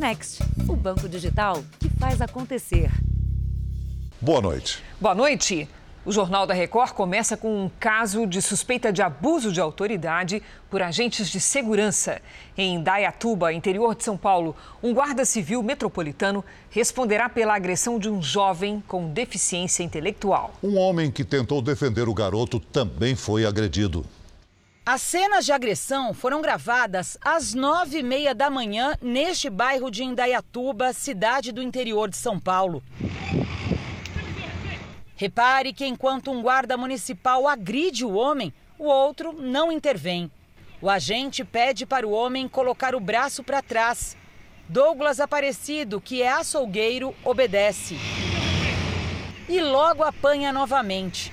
Next, o banco digital que faz acontecer. Boa noite. Boa noite. O Jornal da Record começa com um caso de suspeita de abuso de autoridade por agentes de segurança. Em Dayatuba, interior de São Paulo, um guarda civil metropolitano responderá pela agressão de um jovem com deficiência intelectual. Um homem que tentou defender o garoto também foi agredido. As cenas de agressão foram gravadas às nove e meia da manhã neste bairro de Indaiatuba, cidade do interior de São Paulo. Repare que enquanto um guarda municipal agride o homem, o outro não intervém. O agente pede para o homem colocar o braço para trás. Douglas Aparecido, que é açougueiro, obedece. E logo apanha novamente.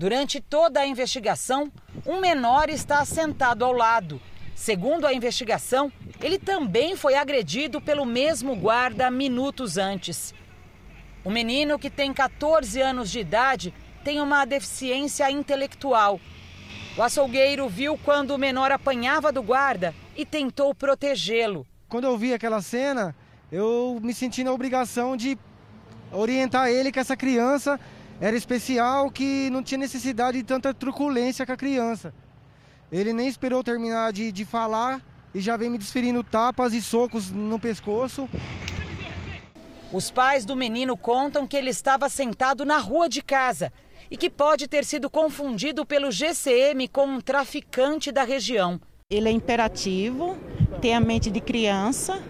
Durante toda a investigação, um menor está sentado ao lado. Segundo a investigação, ele também foi agredido pelo mesmo guarda minutos antes. O menino, que tem 14 anos de idade, tem uma deficiência intelectual. O açougueiro viu quando o menor apanhava do guarda e tentou protegê-lo. Quando eu vi aquela cena, eu me senti na obrigação de orientar ele que essa criança era especial, que não tinha necessidade de tanta truculência com a criança. Ele nem esperou terminar de, de falar e já vem me desferindo tapas e socos no pescoço. Os pais do menino contam que ele estava sentado na rua de casa e que pode ter sido confundido pelo GCM com um traficante da região. Ele é imperativo, tem a mente de criança,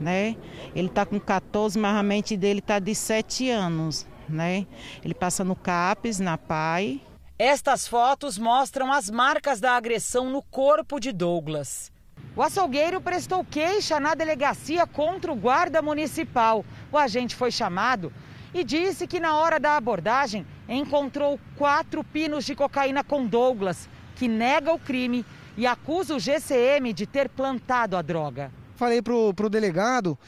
né? Ele está com 14, mas a mente dele está de 7 anos, né? Ele passa no CAPES, na PAI. Estas fotos mostram as marcas da agressão no corpo de Douglas. O açougueiro prestou queixa na delegacia contra o guarda municipal. O agente foi chamado e disse que na hora da abordagem encontrou quatro pinos de cocaína com Douglas, que nega o crime e acusa o GCM de ter plantado a droga. Falei pro, pro delegado,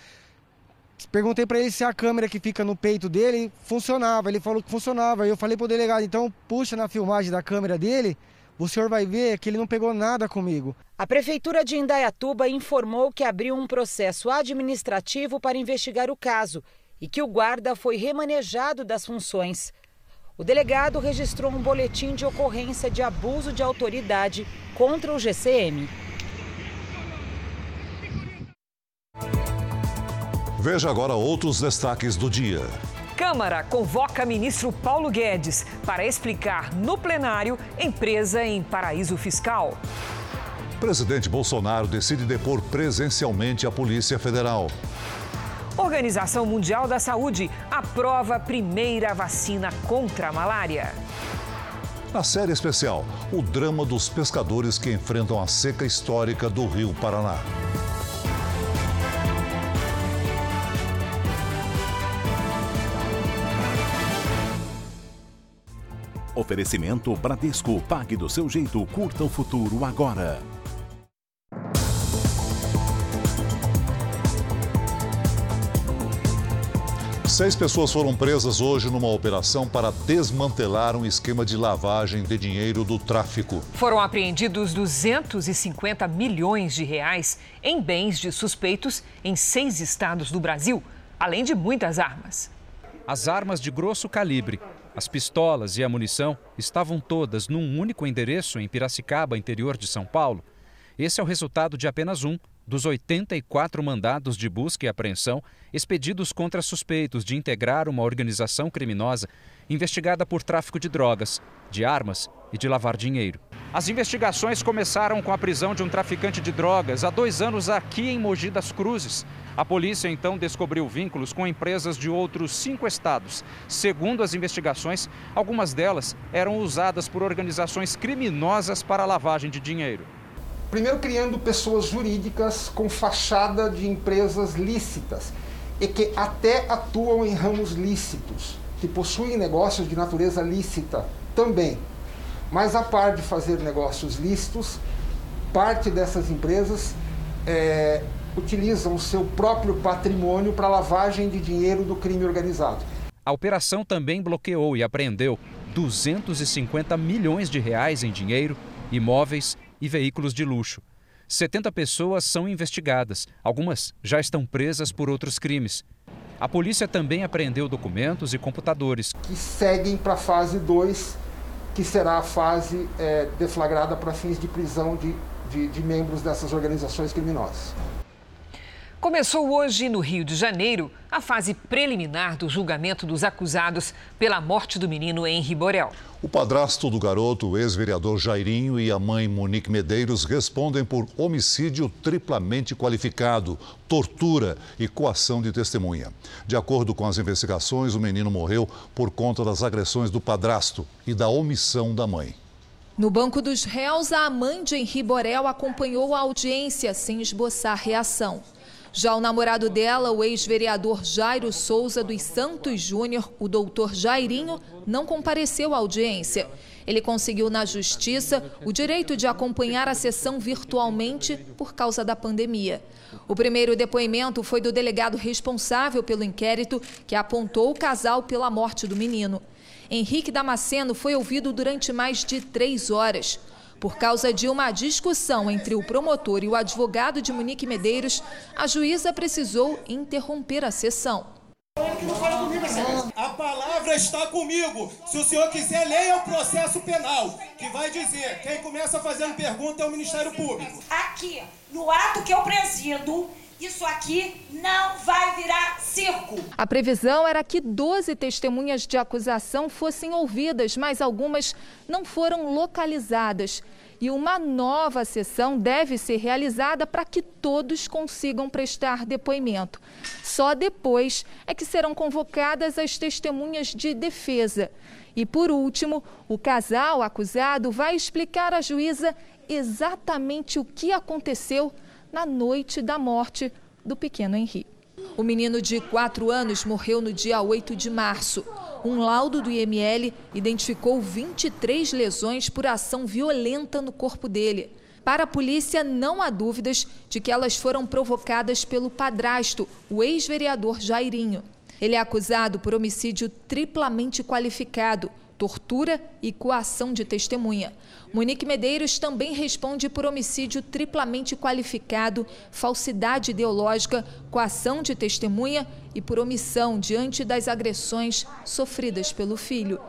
perguntei para ele se a câmera que fica no peito dele funcionava. Ele falou que funcionava. Eu falei pro delegado, então puxa na filmagem da câmera dele o senhor vai ver que ele não pegou nada comigo. A Prefeitura de Indaiatuba informou que abriu um processo administrativo para investigar o caso e que o guarda foi remanejado das funções. O delegado registrou um boletim de ocorrência de abuso de autoridade contra o GCM. Veja agora outros destaques do dia. Câmara convoca ministro Paulo Guedes para explicar no plenário empresa em paraíso fiscal. Presidente Bolsonaro decide depor presencialmente a Polícia Federal. Organização Mundial da Saúde aprova a primeira vacina contra a malária. Na série especial, o drama dos pescadores que enfrentam a seca histórica do Rio Paraná. Oferecimento Bradesco. Pague do seu jeito. Curta o futuro agora. Seis pessoas foram presas hoje numa operação para desmantelar um esquema de lavagem de dinheiro do tráfico. Foram apreendidos 250 milhões de reais em bens de suspeitos em seis estados do Brasil, além de muitas armas. As armas de grosso calibre, as pistolas e a munição estavam todas num único endereço em Piracicaba, interior de São Paulo. Esse é o resultado de apenas um dos 84 mandados de busca e apreensão expedidos contra suspeitos de integrar uma organização criminosa investigada por tráfico de drogas, de armas e de lavar dinheiro. As investigações começaram com a prisão de um traficante de drogas há dois anos aqui em Mogi das Cruzes. A polícia então descobriu vínculos com empresas de outros cinco estados. Segundo as investigações, algumas delas eram usadas por organizações criminosas para lavagem de dinheiro. Primeiro, criando pessoas jurídicas com fachada de empresas lícitas e que até atuam em ramos lícitos, que possuem negócios de natureza lícita também. Mas, a par de fazer negócios lícitos, parte dessas empresas é, utilizam o seu próprio patrimônio para lavagem de dinheiro do crime organizado. A operação também bloqueou e apreendeu 250 milhões de reais em dinheiro, imóveis e veículos de luxo. 70 pessoas são investigadas. Algumas já estão presas por outros crimes. A polícia também apreendeu documentos e computadores. Que seguem para a fase 2, que será a fase é, deflagrada para fins de prisão de, de, de membros dessas organizações criminosas. Começou hoje, no Rio de Janeiro, a fase preliminar do julgamento dos acusados pela morte do menino Henri Borel. O padrasto do garoto, o ex-vereador Jairinho, e a mãe Monique Medeiros respondem por homicídio triplamente qualificado, tortura e coação de testemunha. De acordo com as investigações, o menino morreu por conta das agressões do padrasto e da omissão da mãe. No banco dos réus, a mãe de Henri Borel acompanhou a audiência sem esboçar reação. Já o namorado dela, o ex-vereador Jairo Souza dos Santos Júnior, o doutor Jairinho, não compareceu à audiência. Ele conseguiu na justiça o direito de acompanhar a sessão virtualmente por causa da pandemia. O primeiro depoimento foi do delegado responsável pelo inquérito, que apontou o casal pela morte do menino. Henrique Damasceno foi ouvido durante mais de três horas. Por causa de uma discussão entre o promotor e o advogado de Monique Medeiros, a juíza precisou interromper a sessão. A palavra está comigo. Se o senhor quiser, leia o processo penal, que vai dizer: quem começa fazendo pergunta é o Ministério Público. Aqui, no ato que eu presido, isso aqui não vai virar circo. A previsão era que 12 testemunhas de acusação fossem ouvidas, mas algumas não foram localizadas. E uma nova sessão deve ser realizada para que todos consigam prestar depoimento. Só depois é que serão convocadas as testemunhas de defesa. E por último, o casal acusado vai explicar à juíza exatamente o que aconteceu na noite da morte do pequeno Henrique. O menino de 4 anos morreu no dia 8 de março. Um laudo do IML identificou 23 lesões por ação violenta no corpo dele. Para a polícia, não há dúvidas de que elas foram provocadas pelo padrasto, o ex-vereador Jairinho. Ele é acusado por homicídio triplamente qualificado, tortura e coação de testemunha. Monique Medeiros também responde por homicídio triplamente qualificado, falsidade ideológica, coação de testemunha e por omissão diante das agressões sofridas pelo filho.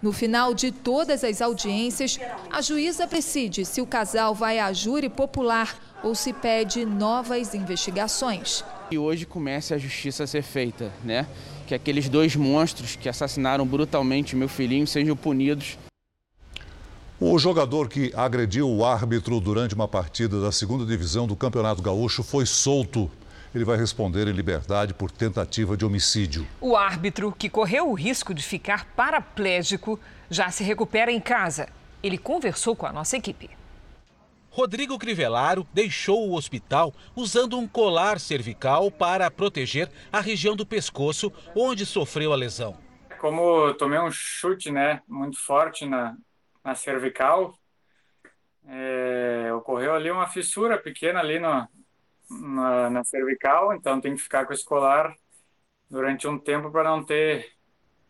No final de todas as audiências, a juíza decide se o casal vai à júri popular ou se pede novas investigações. E hoje começa a justiça a ser feita, né? Que aqueles dois monstros que assassinaram brutalmente meu filhinho sejam punidos. O jogador que agrediu o árbitro durante uma partida da segunda divisão do Campeonato Gaúcho foi solto. Ele vai responder em liberdade por tentativa de homicídio. O árbitro, que correu o risco de ficar paraplégico, já se recupera em casa. Ele conversou com a nossa equipe. Rodrigo Crivellaro deixou o hospital usando um colar cervical para proteger a região do pescoço onde sofreu a lesão. Como tomei um chute né, muito forte na, na cervical, é, ocorreu ali uma fissura pequena ali no, na, na cervical, então tem que ficar com esse colar durante um tempo para não ter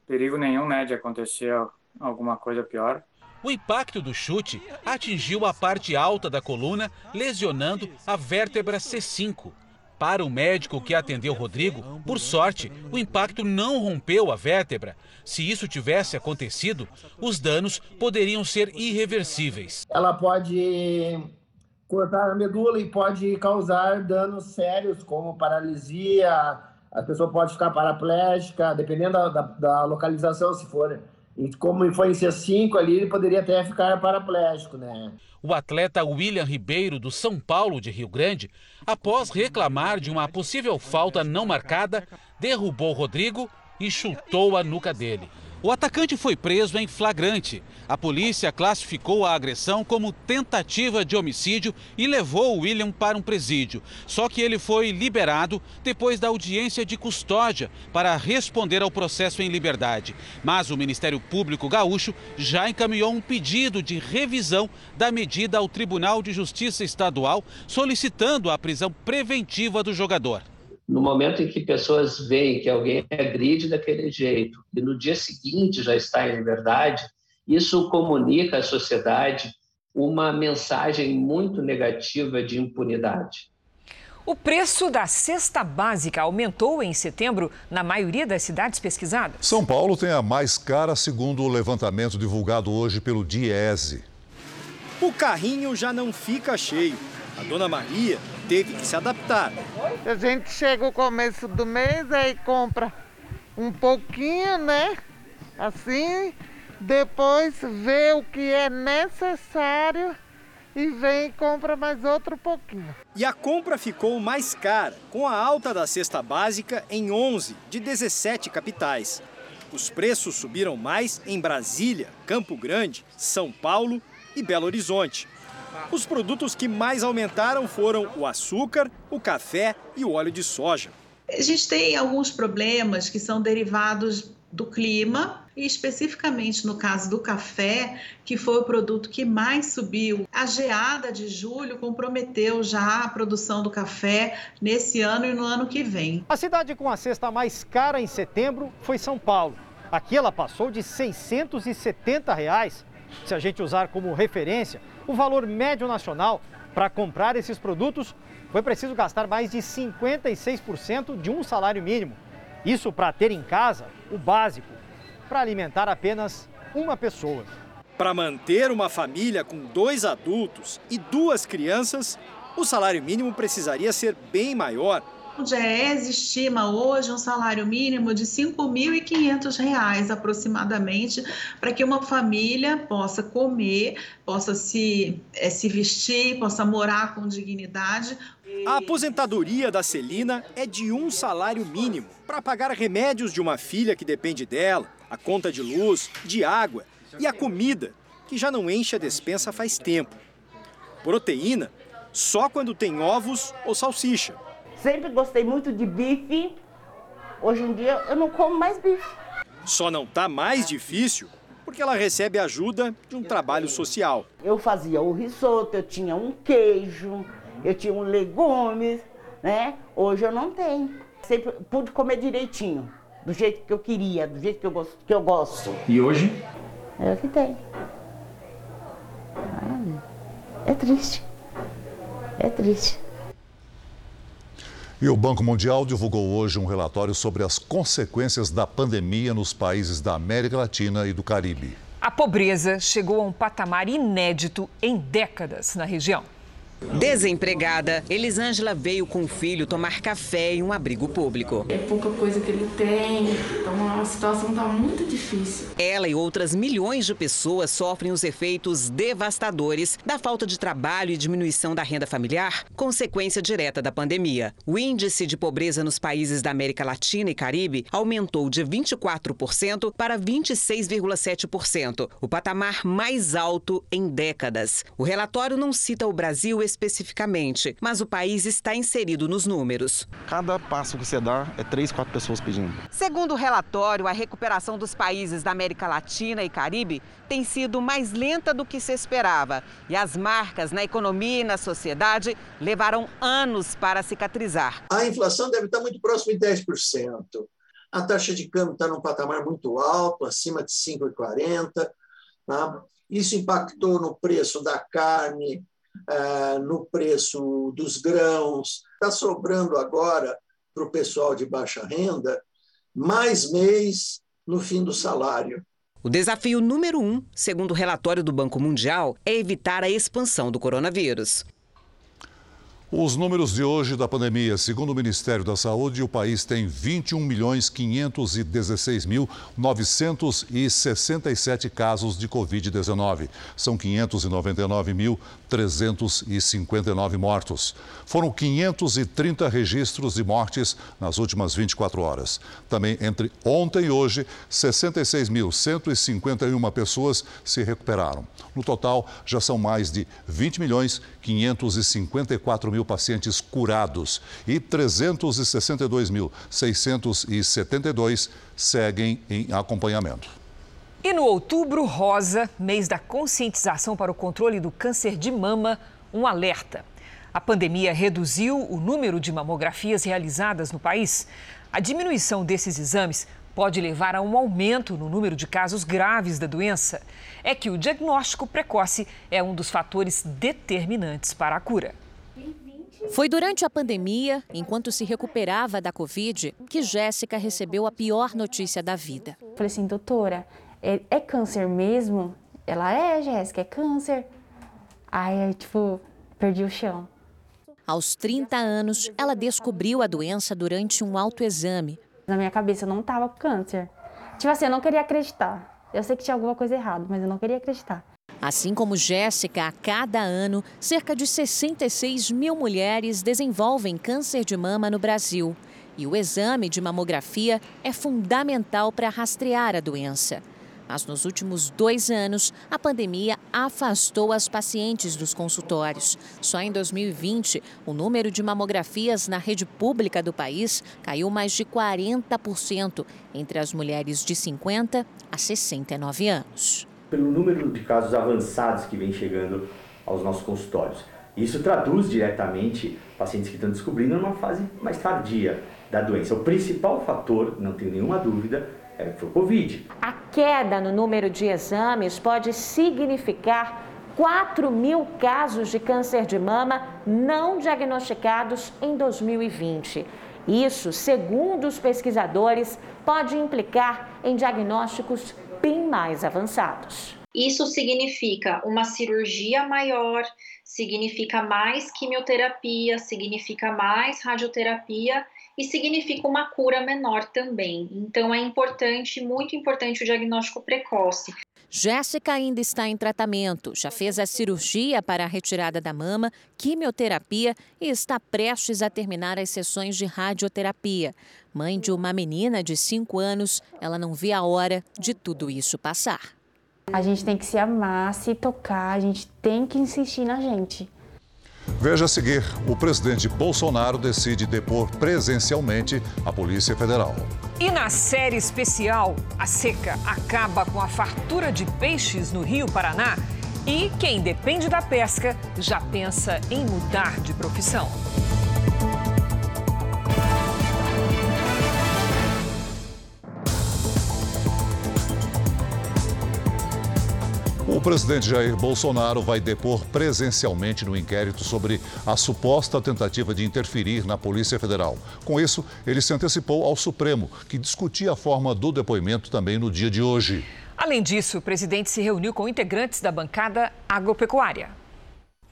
perigo nenhum né, de acontecer alguma coisa pior. O impacto do chute atingiu a parte alta da coluna, lesionando a vértebra C5. Para o médico que atendeu Rodrigo, por sorte, o impacto não rompeu a vértebra. Se isso tivesse acontecido, os danos poderiam ser irreversíveis. Ela pode cortar a medula e pode causar danos sérios, como paralisia, a pessoa pode ficar paraplégica, dependendo da, da, da localização, se for e como foi em C5 ali, ele poderia até ficar paraplégico, né? O atleta William Ribeiro, do São Paulo de Rio Grande, após reclamar de uma possível falta não marcada, derrubou Rodrigo e chutou a nuca dele. O atacante foi preso em flagrante. A polícia classificou a agressão como tentativa de homicídio e levou William para um presídio. Só que ele foi liberado depois da audiência de custódia para responder ao processo em liberdade. Mas o Ministério Público Gaúcho já encaminhou um pedido de revisão da medida ao Tribunal de Justiça Estadual, solicitando a prisão preventiva do jogador no momento em que pessoas veem que alguém agride daquele jeito e no dia seguinte já está em liberdade, isso comunica à sociedade uma mensagem muito negativa de impunidade. O preço da cesta básica aumentou em setembro na maioria das cidades pesquisadas. São Paulo tem a mais cara, segundo o levantamento divulgado hoje pelo Diese. O carrinho já não fica cheio. A dona Maria teve que se adaptar. A gente chega o começo do mês aí compra um pouquinho, né? Assim, depois vê o que é necessário e vem e compra mais outro pouquinho. E a compra ficou mais cara, com a alta da cesta básica em 11 de 17 capitais. Os preços subiram mais em Brasília, Campo Grande, São Paulo e Belo Horizonte. Os produtos que mais aumentaram foram o açúcar, o café e o óleo de soja. A gente tem alguns problemas que são derivados do clima e especificamente no caso do café, que foi o produto que mais subiu. A geada de julho comprometeu já a produção do café nesse ano e no ano que vem. A cidade com a cesta mais cara em setembro foi São Paulo. Aqui ela passou de 670 reais. Se a gente usar como referência o valor médio nacional para comprar esses produtos, foi preciso gastar mais de 56% de um salário mínimo. Isso para ter em casa o básico, para alimentar apenas uma pessoa. Para manter uma família com dois adultos e duas crianças, o salário mínimo precisaria ser bem maior. O DIEESE estima hoje um salário mínimo de R$ 5.500 aproximadamente para que uma família possa comer, possa se, é, se vestir, possa morar com dignidade. A aposentadoria da Celina é de um salário mínimo para pagar remédios de uma filha que depende dela, a conta de luz, de água e a comida, que já não enche a despensa faz tempo. Proteína só quando tem ovos ou salsicha. Sempre gostei muito de bife. Hoje em dia eu não como mais bife. Só não tá mais difícil porque ela recebe ajuda de um trabalho social. Eu fazia o risoto, eu tinha um queijo, eu tinha um legumes, né? Hoje eu não tenho. Sempre pude comer direitinho, do jeito que eu queria, do jeito que eu gosto. Que eu gosto. E hoje? É o que tem. É triste. É triste. E o Banco Mundial divulgou hoje um relatório sobre as consequências da pandemia nos países da América Latina e do Caribe. A pobreza chegou a um patamar inédito em décadas na região. Desempregada, Elisângela veio com o filho tomar café em um abrigo público. É pouca coisa que ele tem, então a situação está muito difícil. Ela e outras milhões de pessoas sofrem os efeitos devastadores da falta de trabalho e diminuição da renda familiar, consequência direta da pandemia. O índice de pobreza nos países da América Latina e Caribe aumentou de 24% para 26,7%, o patamar mais alto em décadas. O relatório não cita o Brasil especificamente, mas o país está inserido nos números. Cada passo que você dá é três, quatro pessoas pedindo. Segundo o relatório, a recuperação dos países da América Latina e Caribe tem sido mais lenta do que se esperava. E as marcas na economia e na sociedade levaram anos para cicatrizar. A inflação deve estar muito próxima de 10%. A taxa de câmbio está num patamar muito alto, acima de 5,40. Tá? Isso impactou no preço da carne, ah, no preço dos grãos. Está sobrando agora para o pessoal de baixa renda mais mês no fim do salário. O desafio número um, segundo o relatório do Banco Mundial, é evitar a expansão do coronavírus. Os números de hoje da pandemia, segundo o Ministério da Saúde, o país tem 21 milhões 516 mil 967 casos de Covid-19. São 599 mil 359 mortos. Foram 530 registros de mortes nas últimas 24 horas. Também entre ontem e hoje, 66.151 pessoas se recuperaram. No total, já são mais de 20 milhões 554 mil pacientes curados e 362.672 seguem em acompanhamento. E no Outubro Rosa, mês da conscientização para o controle do câncer de mama, um alerta. A pandemia reduziu o número de mamografias realizadas no país. A diminuição desses exames pode levar a um aumento no número de casos graves da doença é que o diagnóstico precoce é um dos fatores determinantes para a cura. Foi durante a pandemia, enquanto se recuperava da Covid, que Jéssica recebeu a pior notícia da vida. Falei assim, doutora, é, é câncer mesmo? Ela é, Jéssica, é câncer. Aí, tipo, perdi o chão. Aos 30 anos, ela descobriu a doença durante um autoexame. Na minha cabeça, não tava com câncer. Tipo assim, eu não queria acreditar. Eu sei que tinha alguma coisa errada, mas eu não queria acreditar. Assim como Jéssica, a cada ano, cerca de 66 mil mulheres desenvolvem câncer de mama no Brasil. E o exame de mamografia é fundamental para rastrear a doença. Mas nos últimos dois anos, a pandemia afastou as pacientes dos consultórios. Só em 2020, o número de mamografias na rede pública do país caiu mais de 40% entre as mulheres de 50 a 69 anos pelo número de casos avançados que vem chegando aos nossos consultórios. Isso traduz diretamente pacientes que estão descobrindo numa fase mais tardia da doença. O principal fator, não tenho nenhuma dúvida, é, o Covid. A queda no número de exames pode significar 4 mil casos de câncer de mama não diagnosticados em 2020. Isso, segundo os pesquisadores, pode implicar em diagnósticos bem mais avançados. Isso significa uma cirurgia maior, significa mais quimioterapia, significa mais radioterapia e significa uma cura menor também. Então é importante, muito importante o diagnóstico precoce. Jéssica ainda está em tratamento, já fez a cirurgia para a retirada da mama, quimioterapia e está prestes a terminar as sessões de radioterapia. Mãe de uma menina de 5 anos, ela não vê a hora de tudo isso passar. A gente tem que se amar, se tocar, a gente tem que insistir na gente. Veja a seguir: o presidente Bolsonaro decide depor presencialmente a Polícia Federal. E na série especial, a seca acaba com a fartura de peixes no Rio Paraná e quem depende da pesca já pensa em mudar de profissão. Presidente Jair Bolsonaro vai depor presencialmente no inquérito sobre a suposta tentativa de interferir na Polícia Federal. Com isso, ele se antecipou ao Supremo, que discutia a forma do depoimento também no dia de hoje. Além disso, o presidente se reuniu com integrantes da bancada agropecuária.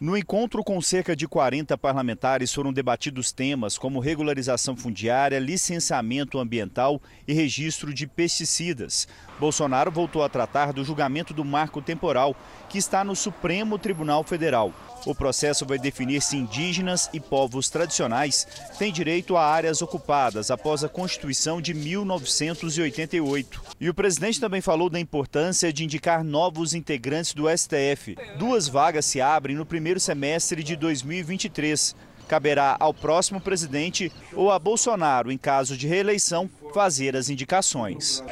No encontro com cerca de 40 parlamentares foram debatidos temas como regularização fundiária, licenciamento ambiental e registro de pesticidas. Bolsonaro voltou a tratar do julgamento do marco temporal, que está no Supremo Tribunal Federal. O processo vai definir se indígenas e povos tradicionais têm direito a áreas ocupadas após a Constituição de 1988. E o presidente também falou da importância de indicar novos integrantes do STF. Duas vagas se abrem no primeiro semestre de 2023. Caberá ao próximo presidente ou a Bolsonaro, em caso de reeleição, fazer as indicações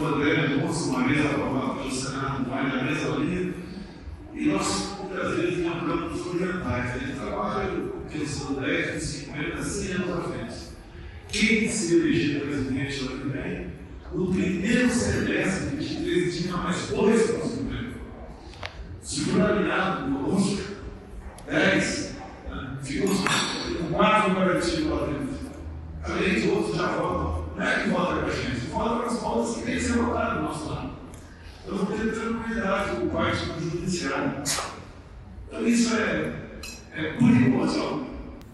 o André trouxe uma mesa aprovada pelo Senado, vai na mesa ali, e nós muitas vezes lembramos os orientais, ele trabalha pensando 10, 50, 100 anos à frente. Quem se eleger presidente ano que vem, no primeiro semestre de 23 tinha mais dois o Supremo. Segundo alinhado conosco, 10, né? ficou quase um garantido lá dentro. Além de outros já votam. Não é que vota com a gente, vota com as pautas que tem que ser votadas do nosso lado. Eu vou ter parte do judiciário. Então isso é, é.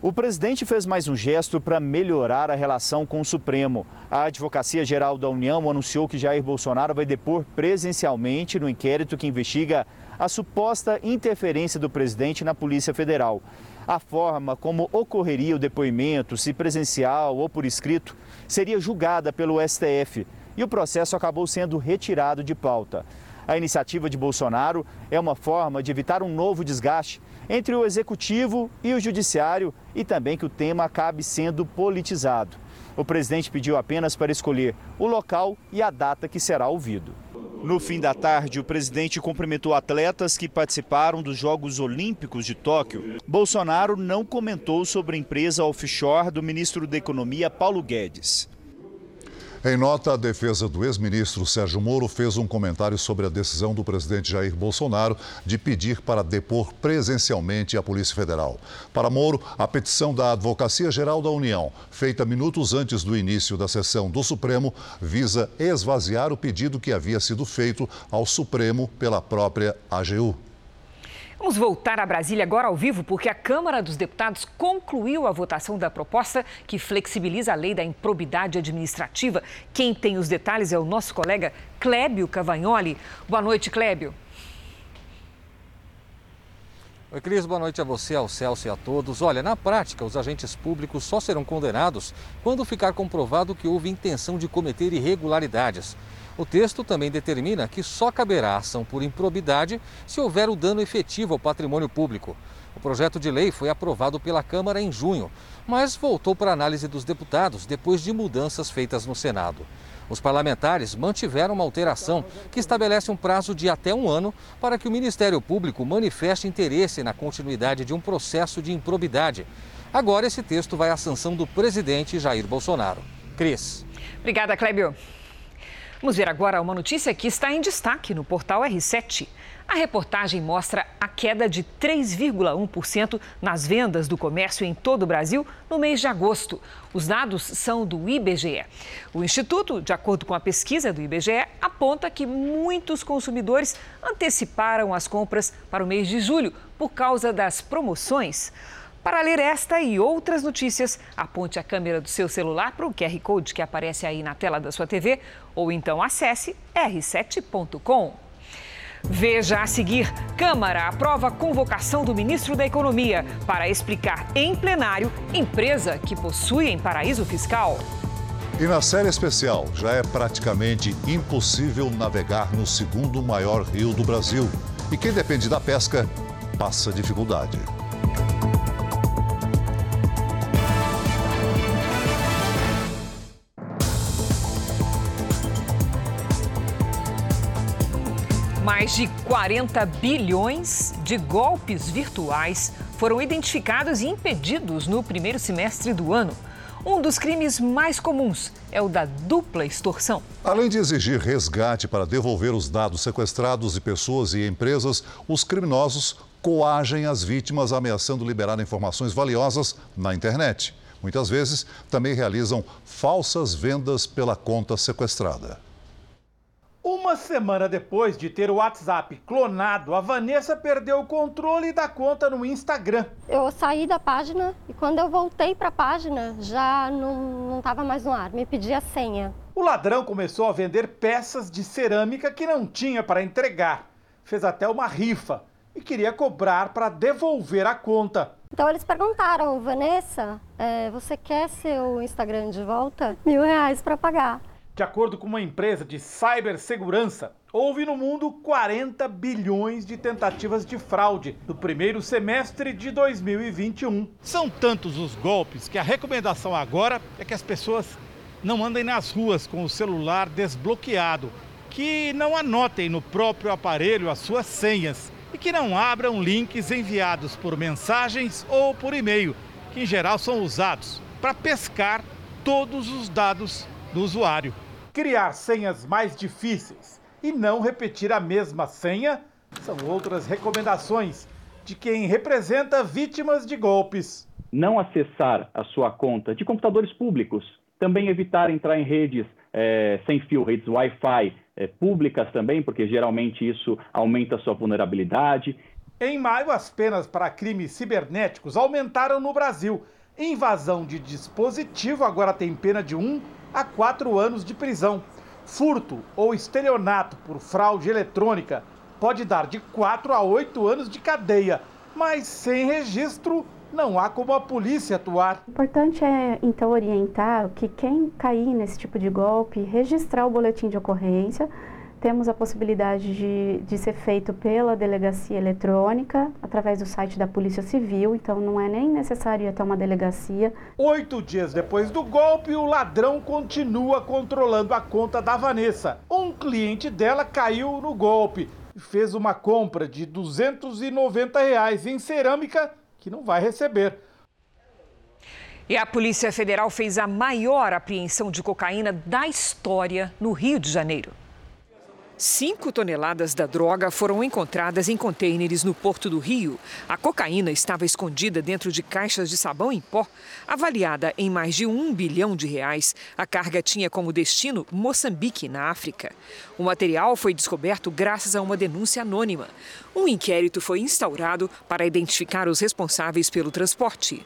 O presidente fez mais um gesto para melhorar a relação com o Supremo. A Advocacia Geral da União anunciou que Jair Bolsonaro vai depor presencialmente no inquérito que investiga a suposta interferência do presidente na Polícia Federal. A forma como ocorreria o depoimento, se presencial ou por escrito, seria julgada pelo STF e o processo acabou sendo retirado de pauta. A iniciativa de Bolsonaro é uma forma de evitar um novo desgaste entre o executivo e o judiciário e também que o tema acabe sendo politizado. O presidente pediu apenas para escolher o local e a data que será ouvido. No fim da tarde, o presidente cumprimentou atletas que participaram dos Jogos Olímpicos de Tóquio. Bolsonaro não comentou sobre a empresa offshore do ministro da Economia, Paulo Guedes. Em nota, a defesa do ex-ministro Sérgio Moro fez um comentário sobre a decisão do presidente Jair Bolsonaro de pedir para depor presencialmente a Polícia Federal. Para Moro, a petição da Advocacia Geral da União, feita minutos antes do início da sessão do Supremo, visa esvaziar o pedido que havia sido feito ao Supremo pela própria AGU. Vamos voltar a Brasília agora ao vivo, porque a Câmara dos Deputados concluiu a votação da proposta que flexibiliza a lei da improbidade administrativa. Quem tem os detalhes é o nosso colega Clébio Cavagnoli. Boa noite, Clébio. Oi, Cris, boa noite a você, ao Celso e a todos. Olha, na prática, os agentes públicos só serão condenados quando ficar comprovado que houve intenção de cometer irregularidades. O texto também determina que só caberá ação por improbidade se houver o dano efetivo ao patrimônio público. O projeto de lei foi aprovado pela Câmara em junho, mas voltou para análise dos deputados depois de mudanças feitas no Senado. Os parlamentares mantiveram uma alteração que estabelece um prazo de até um ano para que o Ministério Público manifeste interesse na continuidade de um processo de improbidade. Agora, esse texto vai à sanção do presidente Jair Bolsonaro. Cris. Obrigada, Clébio. Vamos ver agora uma notícia que está em destaque no portal R7. A reportagem mostra a queda de 3,1% nas vendas do comércio em todo o Brasil no mês de agosto. Os dados são do IBGE. O Instituto, de acordo com a pesquisa do IBGE, aponta que muitos consumidores anteciparam as compras para o mês de julho por causa das promoções. Para ler esta e outras notícias, aponte a câmera do seu celular para o QR Code que aparece aí na tela da sua TV ou então acesse r7.com. Veja a seguir: Câmara aprova convocação do ministro da Economia para explicar em plenário empresa que possui em paraíso fiscal. E na série especial, já é praticamente impossível navegar no segundo maior rio do Brasil. E quem depende da pesca passa dificuldade. Mais de 40 bilhões de golpes virtuais foram identificados e impedidos no primeiro semestre do ano. Um dos crimes mais comuns é o da dupla extorsão. Além de exigir resgate para devolver os dados sequestrados de pessoas e empresas, os criminosos coagem as vítimas ameaçando liberar informações valiosas na internet. Muitas vezes também realizam falsas vendas pela conta sequestrada. Uma semana depois de ter o WhatsApp clonado, a Vanessa perdeu o controle da conta no Instagram. Eu saí da página e quando eu voltei para a página já não estava mais no ar, me pedia senha. O ladrão começou a vender peças de cerâmica que não tinha para entregar. Fez até uma rifa e queria cobrar para devolver a conta. Então eles perguntaram, Vanessa, é, você quer seu Instagram de volta? Mil reais para pagar. De acordo com uma empresa de cibersegurança, houve no mundo 40 bilhões de tentativas de fraude no primeiro semestre de 2021. São tantos os golpes que a recomendação agora é que as pessoas não andem nas ruas com o celular desbloqueado, que não anotem no próprio aparelho as suas senhas e que não abram links enviados por mensagens ou por e-mail, que em geral são usados para pescar todos os dados do usuário criar senhas mais difíceis e não repetir a mesma senha são outras recomendações de quem representa vítimas de golpes. Não acessar a sua conta de computadores públicos. Também evitar entrar em redes é, sem fio, redes Wi-Fi é, públicas também, porque geralmente isso aumenta a sua vulnerabilidade. Em maio, as penas para crimes cibernéticos aumentaram no Brasil. Invasão de dispositivo agora tem pena de um a quatro anos de prisão. Furto ou estelionato por fraude eletrônica pode dar de quatro a oito anos de cadeia, mas sem registro não há como a polícia atuar. O importante é então orientar que quem cair nesse tipo de golpe, registrar o boletim de ocorrência, temos a possibilidade de, de ser feito pela delegacia eletrônica, através do site da Polícia Civil, então não é nem necessário ir até uma delegacia. Oito dias depois do golpe, o ladrão continua controlando a conta da Vanessa. Um cliente dela caiu no golpe e fez uma compra de 290 reais em cerâmica que não vai receber. E a Polícia Federal fez a maior apreensão de cocaína da história no Rio de Janeiro. Cinco toneladas da droga foram encontradas em contêineres no Porto do Rio. A cocaína estava escondida dentro de caixas de sabão em pó. Avaliada em mais de um bilhão de reais, a carga tinha como destino Moçambique, na África. O material foi descoberto graças a uma denúncia anônima. Um inquérito foi instaurado para identificar os responsáveis pelo transporte.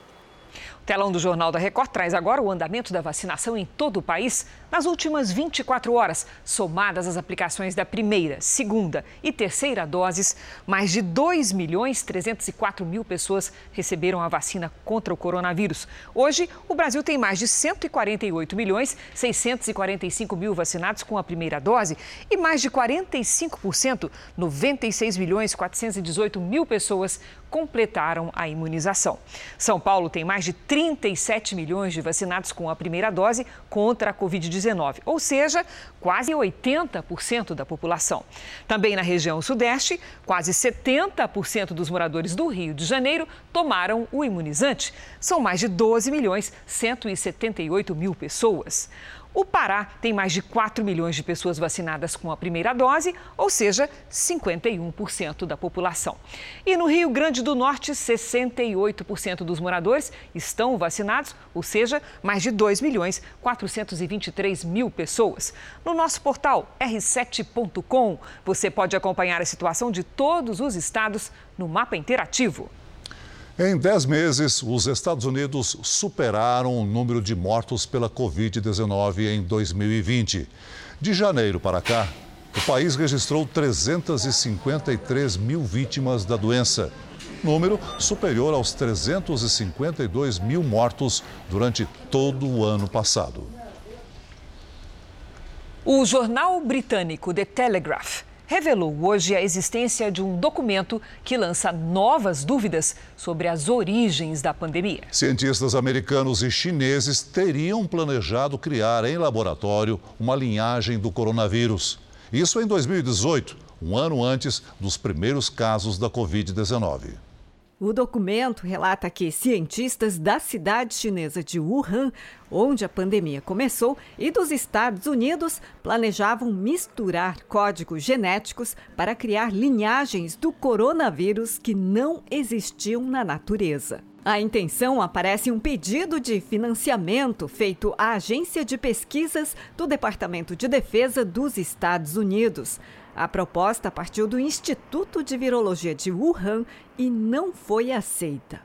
Telão do Jornal da Record traz agora o andamento da vacinação em todo o país nas últimas 24 horas. Somadas as aplicações da primeira, segunda e terceira doses, mais de 2 milhões 304 mil pessoas receberam a vacina contra o coronavírus. Hoje, o Brasil tem mais de 148 milhões 645 mil vacinados com a primeira dose e mais de 45%, 96 milhões 418 mil pessoas completaram a imunização. São Paulo tem mais de 37 milhões de vacinados com a primeira dose contra a Covid-19, ou seja, quase 80% da população. Também na região Sudeste, quase 70% dos moradores do Rio de Janeiro tomaram o imunizante. São mais de 12 milhões 178 mil pessoas. O Pará tem mais de 4 milhões de pessoas vacinadas com a primeira dose, ou seja, 51% da população. E no Rio Grande do Norte, 68% dos moradores estão vacinados, ou seja, mais de 2 milhões 423 mil pessoas. No nosso portal r7.com, você pode acompanhar a situação de todos os estados no mapa interativo. Em 10 meses, os Estados Unidos superaram o número de mortos pela Covid-19 em 2020. De janeiro para cá, o país registrou 353 mil vítimas da doença, número superior aos 352 mil mortos durante todo o ano passado. O jornal britânico The Telegraph revelou hoje a existência de um documento que lança novas dúvidas sobre as origens da pandemia. Cientistas americanos e chineses teriam planejado criar em laboratório uma linhagem do coronavírus. Isso em 2018, um ano antes dos primeiros casos da Covid-19. O documento relata que cientistas da cidade chinesa de Wuhan, onde a pandemia começou, e dos Estados Unidos planejavam misturar códigos genéticos para criar linhagens do coronavírus que não existiam na natureza. A intenção aparece em um pedido de financiamento feito à Agência de Pesquisas do Departamento de Defesa dos Estados Unidos. A proposta partiu do Instituto de Virologia de Wuhan e não foi aceita.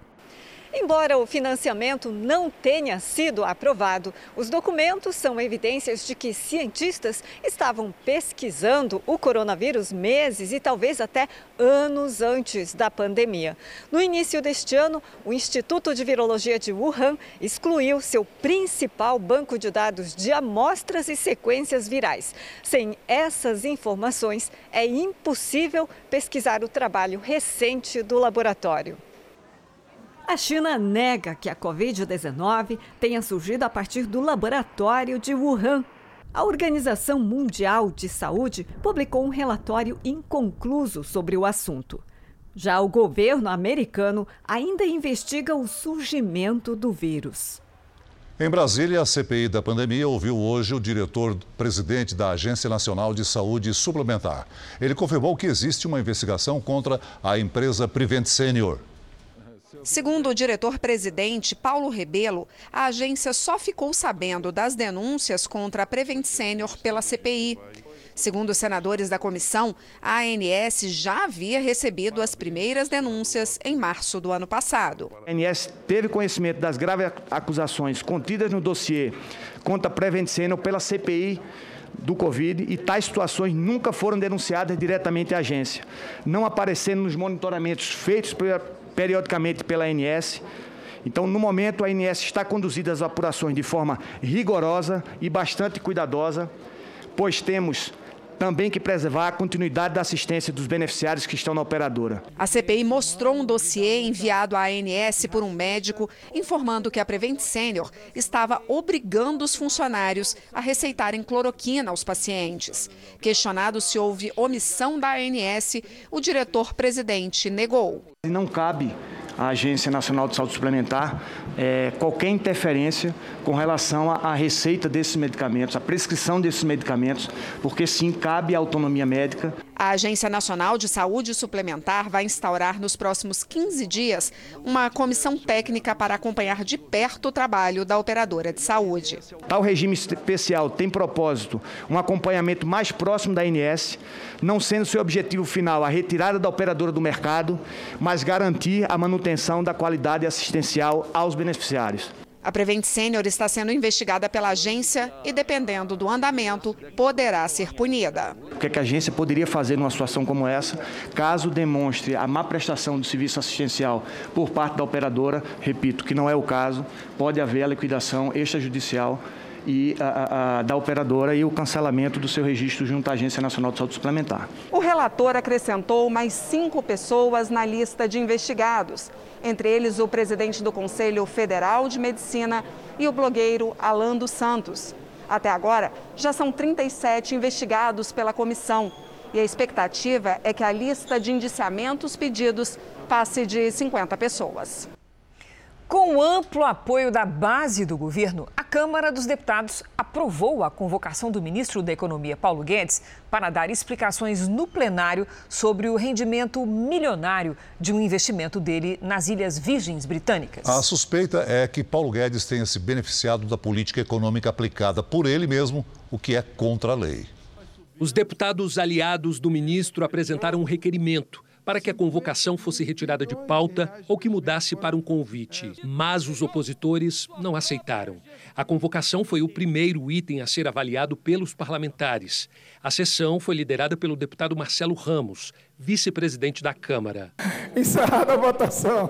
Embora o financiamento não tenha sido aprovado, os documentos são evidências de que cientistas estavam pesquisando o coronavírus meses e talvez até anos antes da pandemia. No início deste ano, o Instituto de Virologia de Wuhan excluiu seu principal banco de dados de amostras e sequências virais. Sem essas informações, é impossível pesquisar o trabalho recente do laboratório. A China nega que a Covid-19 tenha surgido a partir do laboratório de Wuhan. A Organização Mundial de Saúde publicou um relatório inconcluso sobre o assunto. Já o governo americano ainda investiga o surgimento do vírus. Em Brasília, a CPI da pandemia ouviu hoje o diretor-presidente da Agência Nacional de Saúde Suplementar. Ele confirmou que existe uma investigação contra a empresa Prevent Senior. Segundo o diretor-presidente Paulo Rebelo, a agência só ficou sabendo das denúncias contra a Prevent Senior pela CPI. Segundo os senadores da comissão, a ANS já havia recebido as primeiras denúncias em março do ano passado. A ANS teve conhecimento das graves acusações contidas no dossiê contra a Prevent Senior pela CPI do Covid e tais situações nunca foram denunciadas diretamente à agência, não aparecendo nos monitoramentos feitos periodicamente pela ANS. Então, no momento, a ANS está conduzindo as apurações de forma rigorosa e bastante cuidadosa, pois temos também que preservar a continuidade da assistência dos beneficiários que estão na operadora. A CPI mostrou um dossiê enviado à ANS por um médico informando que a Prevent Senior estava obrigando os funcionários a receitarem cloroquina aos pacientes. Questionado se houve omissão da ANS, o diretor-presidente negou. Não cabe à Agência Nacional de Saúde Suplementar é, qualquer interferência com relação à receita desses medicamentos, à prescrição desses medicamentos, porque sim cabe à autonomia médica. A Agência Nacional de Saúde Suplementar vai instaurar nos próximos 15 dias uma comissão técnica para acompanhar de perto o trabalho da operadora de saúde. Tal regime especial tem propósito um acompanhamento mais próximo da ANS, não sendo seu objetivo final a retirada da operadora do mercado, mas garantir a manutenção da qualidade assistencial aos beneficiários. A Prevent Senior está sendo investigada pela agência e, dependendo do andamento, poderá ser punida. O que, é a agência poderia fazer numa situação como essa, caso demonstre a má prestação do serviço assistencial por parte da operadora? Repito, que não é o caso, pode haver a liquidação extrajudicial e a, a, da operadora e o cancelamento do seu registro junto à Agência Nacional de Saúde Suplementar. O relator acrescentou mais cinco pessoas na lista de investigados, entre eles o presidente do Conselho Federal de Medicina e o blogueiro Alan dos Santos. Até agora, já são 37 investigados pela comissão e a expectativa é que a lista de indiciamentos pedidos passe de 50 pessoas. Com amplo apoio da base do governo, a Câmara dos Deputados aprovou a convocação do ministro da Economia, Paulo Guedes, para dar explicações no plenário sobre o rendimento milionário de um investimento dele nas Ilhas Virgens Britânicas. A suspeita é que Paulo Guedes tenha se beneficiado da política econômica aplicada por ele mesmo, o que é contra a lei. Os deputados aliados do ministro apresentaram um requerimento para que a convocação fosse retirada de pauta ou que mudasse para um convite. Mas os opositores não aceitaram. A convocação foi o primeiro item a ser avaliado pelos parlamentares. A sessão foi liderada pelo deputado Marcelo Ramos, vice-presidente da Câmara. Encerrada a votação.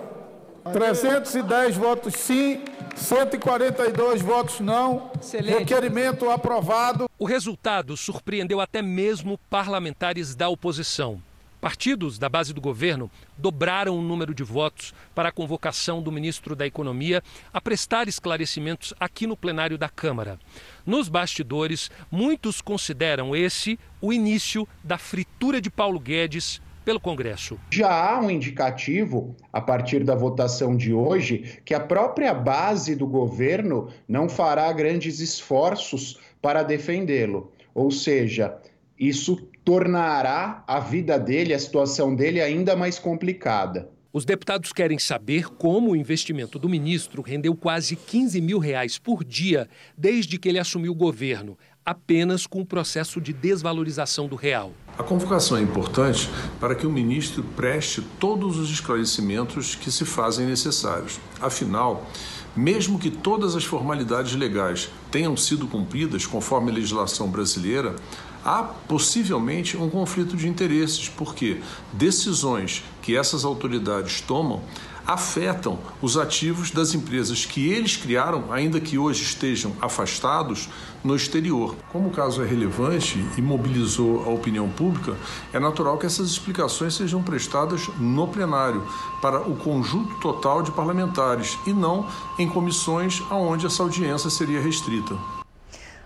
310 votos sim, 142 votos não. Excelente. Requerimento aprovado. O resultado surpreendeu até mesmo parlamentares da oposição. Partidos da base do governo dobraram o número de votos para a convocação do ministro da Economia a prestar esclarecimentos aqui no plenário da Câmara. Nos bastidores, muitos consideram esse o início da fritura de Paulo Guedes pelo Congresso. Já há um indicativo, a partir da votação de hoje, que a própria base do governo não fará grandes esforços para defendê-lo. Ou seja, isso tornará a vida dele, a situação dele ainda mais complicada. Os deputados querem saber como o investimento do ministro rendeu quase 15 mil reais por dia desde que ele assumiu o governo, apenas com o processo de desvalorização do real. A convocação é importante para que o ministro preste todos os esclarecimentos que se fazem necessários. Afinal, mesmo que todas as formalidades legais tenham sido cumpridas conforme a legislação brasileira, há possivelmente um conflito de interesses, porque decisões que essas autoridades tomam afetam os ativos das empresas que eles criaram, ainda que hoje estejam afastados no exterior. Como o caso é relevante e mobilizou a opinião pública, é natural que essas explicações sejam prestadas no plenário para o conjunto total de parlamentares e não em comissões onde essa audiência seria restrita.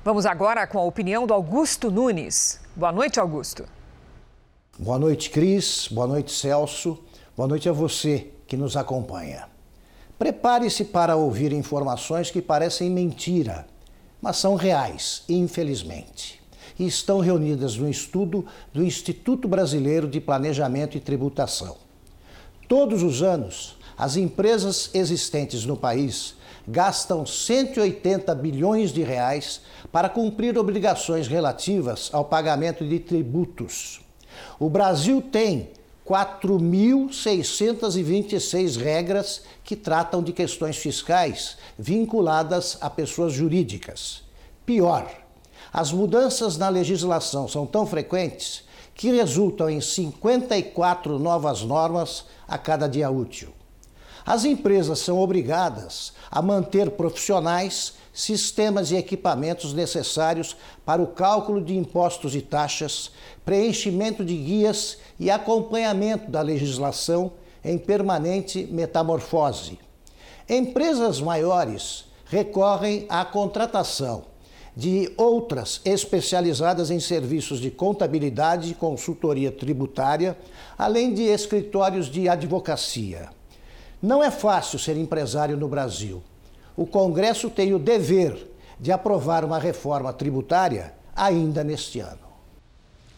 Vamos agora com a opinião do Augusto Nunes. Boa noite, Augusto. Boa noite, Cris. Boa noite, Celso. Boa noite a você que nos acompanha. Prepare-se para ouvir informações que parecem mentira, mas são reais, infelizmente. E estão reunidas no estudo do Instituto Brasileiro de Planejamento e Tributação. Todos os anos, as empresas existentes no país gastam 180 bilhões de reais para cumprir obrigações relativas ao pagamento de tributos. O Brasil tem 4.626 regras que tratam de questões fiscais vinculadas a pessoas jurídicas. Pior, as mudanças na legislação são tão frequentes que resultam em 54 novas normas a cada dia útil. As empresas são obrigadas a manter profissionais, sistemas e equipamentos necessários para o cálculo de impostos e taxas, preenchimento de guias e acompanhamento da legislação em permanente metamorfose. Empresas maiores recorrem à contratação de outras especializadas em serviços de contabilidade e consultoria tributária, além de escritórios de advocacia. Não é fácil ser empresário no Brasil. O Congresso tem o dever de aprovar uma reforma tributária ainda neste ano.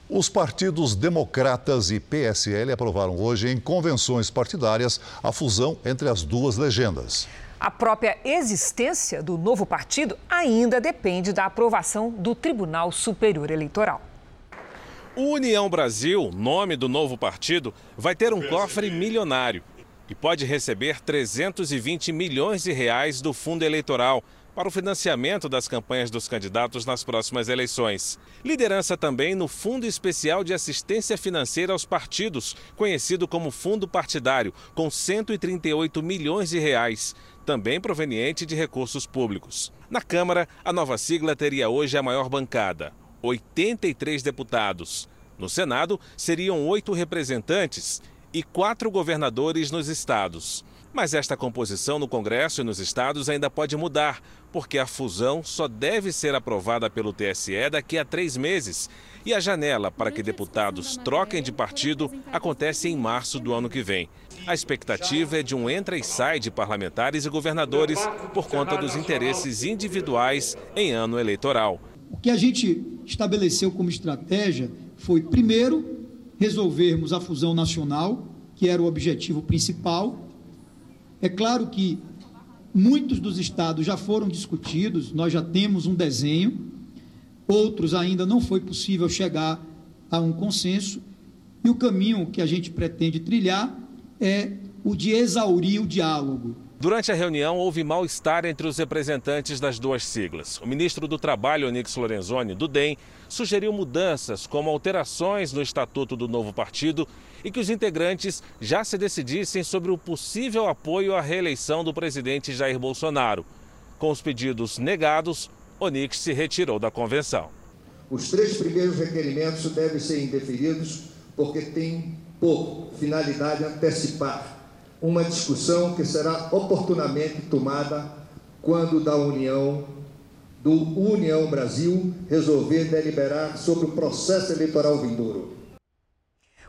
Os partidos Democratas e PSL aprovaram hoje em convenções partidárias a fusão entre as duas legendas. A própria existência do novo partido ainda depende da aprovação do Tribunal Superior Eleitoral. O União Brasil, nome do novo partido, vai ter um cofre milionário e pode receber 320 milhões de reais do fundo eleitoral para o financiamento das campanhas dos candidatos nas próximas eleições. Liderança também no Fundo Especial de Assistência Financeira aos Partidos, conhecido como Fundo Partidário, com 138 milhões de reais, também proveniente de recursos públicos. Na Câmara, a nova sigla teria hoje a maior bancada, 83 deputados. No Senado, seriam oito representantes e quatro governadores nos estados. Mas esta composição no Congresso e nos estados ainda pode mudar, porque a fusão só deve ser aprovada pelo TSE daqui a três meses. E a janela para que deputados troquem de partido acontece em março do ano que vem. A expectativa é de um entra e sai de parlamentares e governadores por conta dos interesses individuais em ano eleitoral. O que a gente estabeleceu como estratégia foi, primeiro, resolvermos a fusão nacional, que era o objetivo principal. É claro que muitos dos estados já foram discutidos, nós já temos um desenho, outros ainda não foi possível chegar a um consenso, e o caminho que a gente pretende trilhar é o de exaurir o diálogo, Durante a reunião, houve mal-estar entre os representantes das duas siglas. O ministro do Trabalho, Onix Lorenzoni, do DEM, sugeriu mudanças, como alterações no estatuto do novo partido e que os integrantes já se decidissem sobre o possível apoio à reeleição do presidente Jair Bolsonaro. Com os pedidos negados, Onix se retirou da convenção. Os três primeiros requerimentos devem ser indeferidos porque têm por finalidade antecipar uma discussão que será oportunamente tomada quando da União do União Brasil resolver deliberar sobre o processo eleitoral vindouro.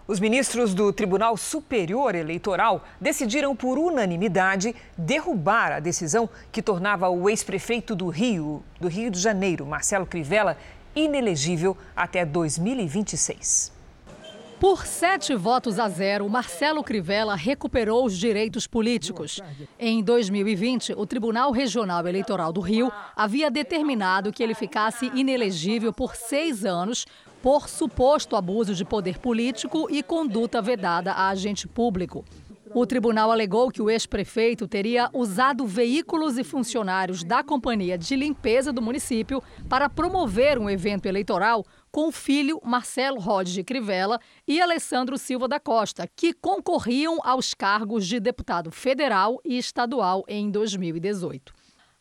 Os ministros do Tribunal Superior Eleitoral decidiram por unanimidade derrubar a decisão que tornava o ex-prefeito do Rio, do Rio de Janeiro, Marcelo Crivella, inelegível até 2026. Por sete votos a zero, Marcelo Crivella recuperou os direitos políticos. Em 2020, o Tribunal Regional Eleitoral do Rio havia determinado que ele ficasse inelegível por seis anos por suposto abuso de poder político e conduta vedada a agente público. O tribunal alegou que o ex-prefeito teria usado veículos e funcionários da Companhia de Limpeza do município para promover um evento eleitoral com o filho Marcelo Rodes de Crivella e Alessandro Silva da Costa, que concorriam aos cargos de deputado federal e estadual em 2018.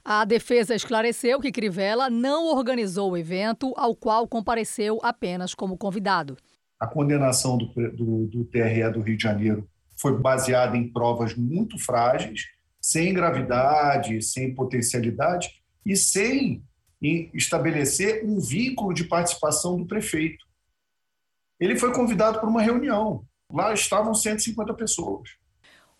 A defesa esclareceu que Crivella não organizou o evento, ao qual compareceu apenas como convidado. A condenação do, do, do TRE do Rio de Janeiro foi baseada em provas muito frágeis, sem gravidade, sem potencialidade e sem em estabelecer um vínculo de participação do prefeito. Ele foi convidado para uma reunião. Lá estavam 150 pessoas.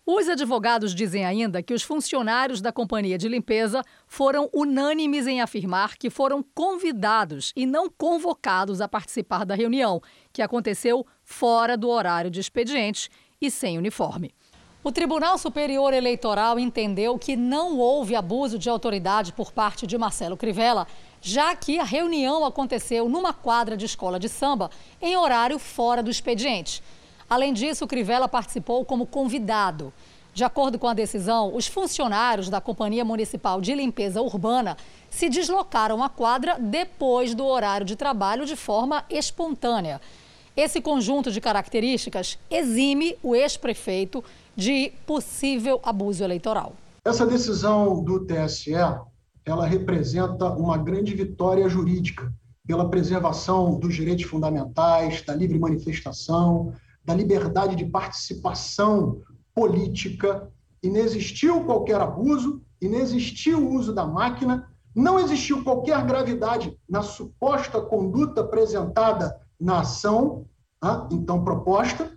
Os advogados dizem ainda que os funcionários da companhia de limpeza foram unânimes em afirmar que foram convidados e não convocados a participar da reunião, que aconteceu fora do horário de expediente e sem uniforme. O Tribunal Superior Eleitoral entendeu que não houve abuso de autoridade por parte de Marcelo Crivella, já que a reunião aconteceu numa quadra de escola de samba em horário fora do expediente. Além disso, Crivella participou como convidado. De acordo com a decisão, os funcionários da Companhia Municipal de Limpeza Urbana se deslocaram à quadra depois do horário de trabalho de forma espontânea. Esse conjunto de características exime o ex-prefeito de possível abuso eleitoral. Essa decisão do TSE, ela representa uma grande vitória jurídica pela preservação dos direitos fundamentais, da livre manifestação, da liberdade de participação política. Inexistiu qualquer abuso, inexistiu o uso da máquina, não existiu qualquer gravidade na suposta conduta apresentada na ação, então proposta.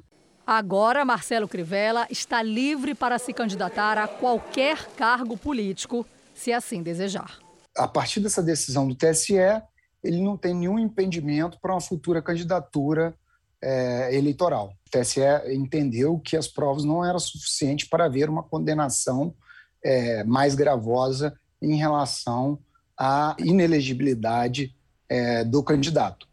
Agora, Marcelo Crivella está livre para se candidatar a qualquer cargo político, se assim desejar. A partir dessa decisão do TSE, ele não tem nenhum impedimento para uma futura candidatura é, eleitoral. O TSE entendeu que as provas não eram suficientes para haver uma condenação é, mais gravosa em relação à inelegibilidade é, do candidato.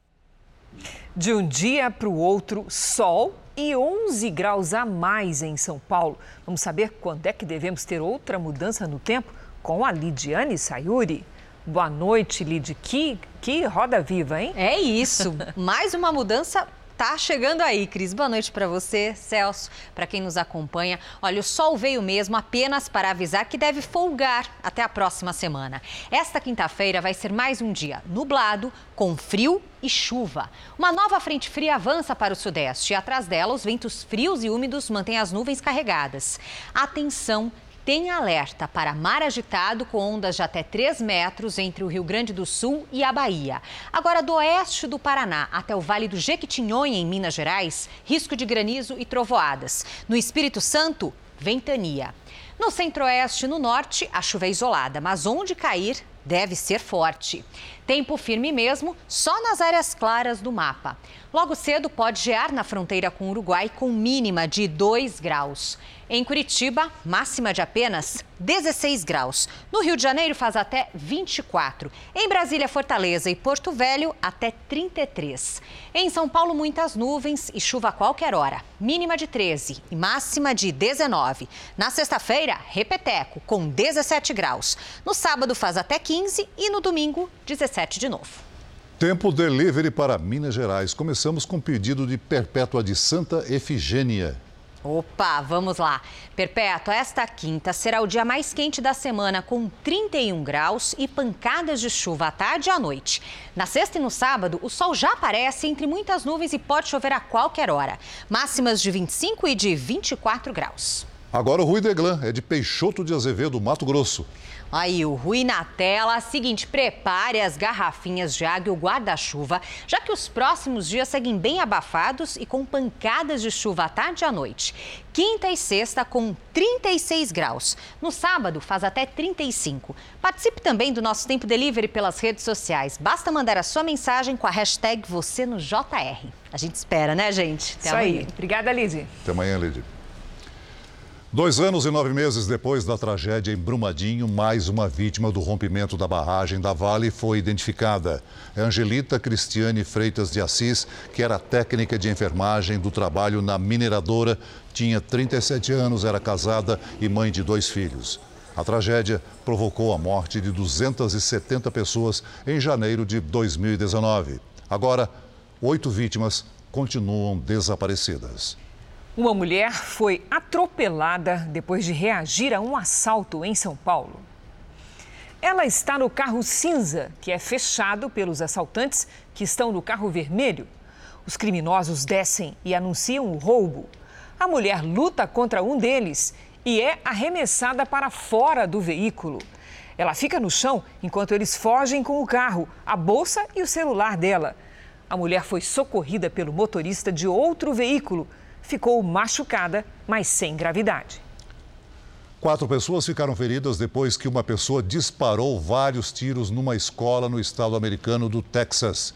De um dia para o outro, sol e 11 graus a mais em São Paulo. Vamos saber quando é que devemos ter outra mudança no tempo com a Lidiane Sayuri. Boa noite, Lid. Que, que roda viva, hein? É isso. Mais uma mudança tá chegando aí, Cris. Boa noite para você, Celso, para quem nos acompanha. Olha, o sol veio mesmo apenas para avisar que deve folgar até a próxima semana. Esta quinta-feira vai ser mais um dia nublado, com frio e chuva. Uma nova frente fria avança para o sudeste e atrás dela os ventos frios e úmidos mantêm as nuvens carregadas. Atenção tem alerta para mar agitado com ondas de até 3 metros entre o Rio Grande do Sul e a Bahia. Agora, do oeste do Paraná até o Vale do Jequitinhonha, em Minas Gerais, risco de granizo e trovoadas. No Espírito Santo, ventania. No centro-oeste e no norte, a chuva é isolada, mas onde cair, deve ser forte. Tempo firme mesmo, só nas áreas claras do mapa. Logo cedo pode gear na fronteira com o Uruguai com mínima de 2 graus. Em Curitiba, máxima de apenas 16 graus. No Rio de Janeiro faz até 24. Em Brasília, Fortaleza e Porto Velho, até 33. Em São Paulo, muitas nuvens e chuva a qualquer hora. Mínima de 13 e máxima de 19. Na sexta-feira, repeteco, com 17 graus. No sábado faz até 15 e no domingo, 17 de novo. Tempo delivery para Minas Gerais. Começamos com pedido de Perpétua de Santa Efigênia. Opa, vamos lá. Perpétua, esta quinta será o dia mais quente da semana, com 31 graus e pancadas de chuva à tarde e à noite. Na sexta e no sábado, o sol já aparece entre muitas nuvens e pode chover a qualquer hora. Máximas de 25 e de 24 graus. Agora o Rui Deglan é de Peixoto de Azevedo, Mato Grosso. Aí, o Rui na tela. Seguinte, prepare as garrafinhas de água e o guarda-chuva, já que os próximos dias seguem bem abafados e com pancadas de chuva à tarde e à noite. Quinta e sexta com 36 graus. No sábado, faz até 35. Participe também do nosso Tempo Delivery pelas redes sociais. Basta mandar a sua mensagem com a hashtag você no JR. A gente espera, né, gente? Até Isso amanhã. aí. Obrigada, Lizy. Até amanhã, Lizy. Dois anos e nove meses depois da tragédia em Brumadinho, mais uma vítima do rompimento da barragem da Vale foi identificada. É Angelita Cristiane Freitas de Assis, que era técnica de enfermagem do trabalho na mineradora, tinha 37 anos, era casada e mãe de dois filhos. A tragédia provocou a morte de 270 pessoas em janeiro de 2019. Agora, oito vítimas continuam desaparecidas. Uma mulher foi atropelada depois de reagir a um assalto em São Paulo. Ela está no carro cinza, que é fechado pelos assaltantes que estão no carro vermelho. Os criminosos descem e anunciam o roubo. A mulher luta contra um deles e é arremessada para fora do veículo. Ela fica no chão enquanto eles fogem com o carro, a bolsa e o celular dela. A mulher foi socorrida pelo motorista de outro veículo ficou machucada, mas sem gravidade. Quatro pessoas ficaram feridas depois que uma pessoa disparou vários tiros numa escola no estado americano do Texas.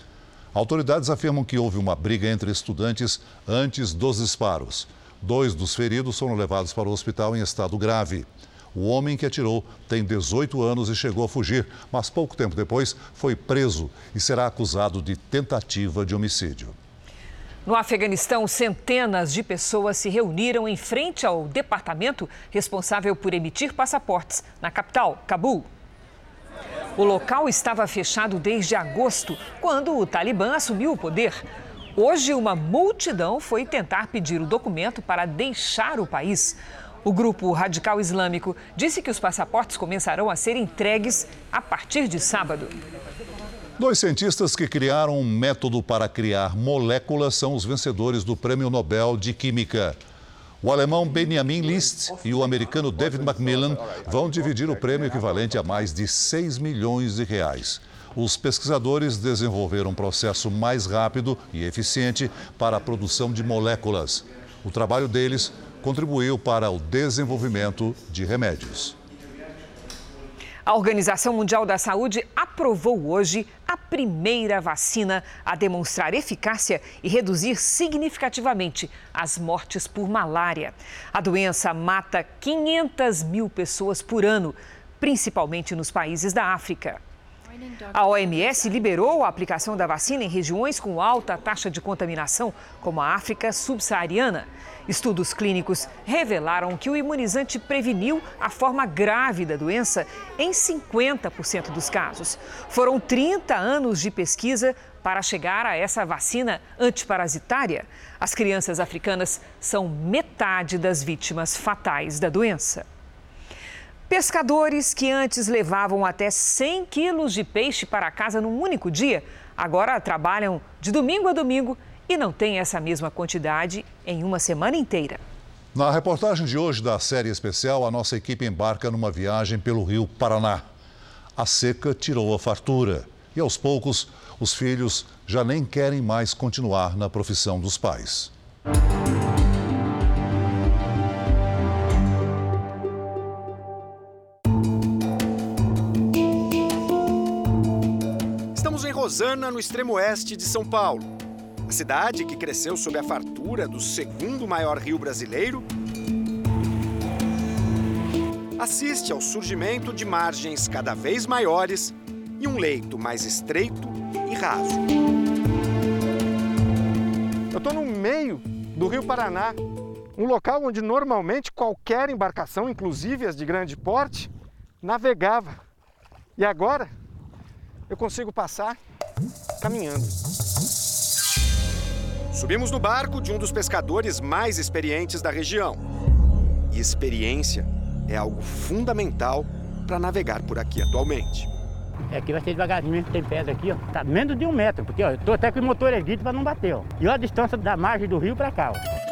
Autoridades afirmam que houve uma briga entre estudantes antes dos disparos. Dois dos feridos foram levados para o hospital em estado grave. O homem que atirou tem 18 anos e chegou a fugir, mas pouco tempo depois foi preso e será acusado de tentativa de homicídio. No Afeganistão, centenas de pessoas se reuniram em frente ao departamento responsável por emitir passaportes na capital, Cabul. O local estava fechado desde agosto, quando o Talibã assumiu o poder. Hoje, uma multidão foi tentar pedir o documento para deixar o país. O grupo radical islâmico disse que os passaportes começarão a ser entregues a partir de sábado. Dois cientistas que criaram um método para criar moléculas são os vencedores do Prêmio Nobel de Química. O alemão Benjamin List e o americano David Macmillan vão dividir o prêmio equivalente a mais de 6 milhões de reais. Os pesquisadores desenvolveram um processo mais rápido e eficiente para a produção de moléculas. O trabalho deles contribuiu para o desenvolvimento de remédios. A Organização Mundial da Saúde aprovou hoje a primeira vacina a demonstrar eficácia e reduzir significativamente as mortes por malária. A doença mata 500 mil pessoas por ano, principalmente nos países da África. A OMS liberou a aplicação da vacina em regiões com alta taxa de contaminação, como a África subsaariana. Estudos clínicos revelaram que o imunizante preveniu a forma grave da doença em 50% dos casos. Foram 30 anos de pesquisa para chegar a essa vacina antiparasitária. As crianças africanas são metade das vítimas fatais da doença. Pescadores que antes levavam até 100 quilos de peixe para casa num único dia, agora trabalham de domingo a domingo e não têm essa mesma quantidade em uma semana inteira. Na reportagem de hoje da série especial, a nossa equipe embarca numa viagem pelo rio Paraná. A seca tirou a fartura e, aos poucos, os filhos já nem querem mais continuar na profissão dos pais. Rosana, no extremo oeste de São Paulo. A cidade que cresceu sob a fartura do segundo maior rio brasileiro assiste ao surgimento de margens cada vez maiores e um leito mais estreito e raso. Eu estou no meio do Rio Paraná, um local onde normalmente qualquer embarcação, inclusive as de grande porte, navegava. E agora eu consigo passar caminhando. Subimos no barco de um dos pescadores mais experientes da região. E experiência é algo fundamental para navegar por aqui atualmente. É, aqui vai ser devagarzinho mesmo, tem pedra aqui, ó. Tá menos de um metro, porque ó, eu tô até com o motor erguido para não bater, ó. E olha a distância da margem do rio para cá, ó.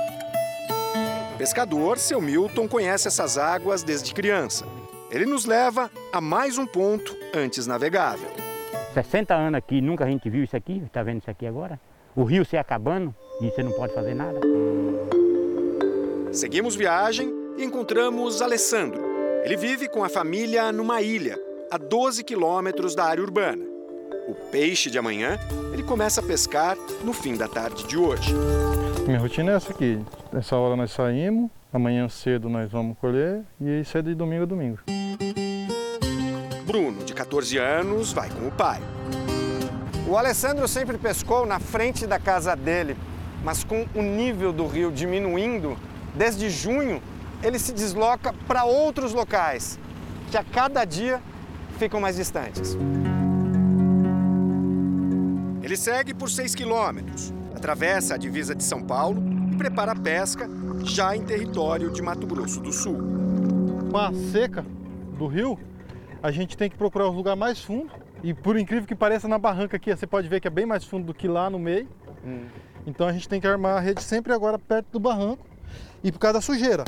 O pescador, seu Milton, conhece essas águas desde criança. Ele nos leva a mais um ponto antes navegável. 60 anos aqui, nunca a gente viu isso aqui, está vendo isso aqui agora? O rio se acabando e você não pode fazer nada. Seguimos viagem e encontramos Alessandro. Ele vive com a família numa ilha, a 12 quilômetros da área urbana. O peixe de amanhã ele começa a pescar no fim da tarde de hoje. Minha rotina é essa aqui. Nessa hora nós saímos, amanhã cedo nós vamos colher e isso é de domingo a domingo. Bruno, de 14 anos, vai com o pai. O Alessandro sempre pescou na frente da casa dele, mas com o nível do rio diminuindo, desde junho ele se desloca para outros locais, que a cada dia ficam mais distantes. Ele segue por 6 quilômetros, atravessa a divisa de São Paulo e prepara a pesca já em território de Mato Grosso do Sul. Com a seca do rio, a gente tem que procurar o lugar mais fundo. E por incrível que pareça, na barranca aqui, você pode ver que é bem mais fundo do que lá no meio. Hum. Então a gente tem que armar a rede sempre agora perto do barranco e por causa da sujeira.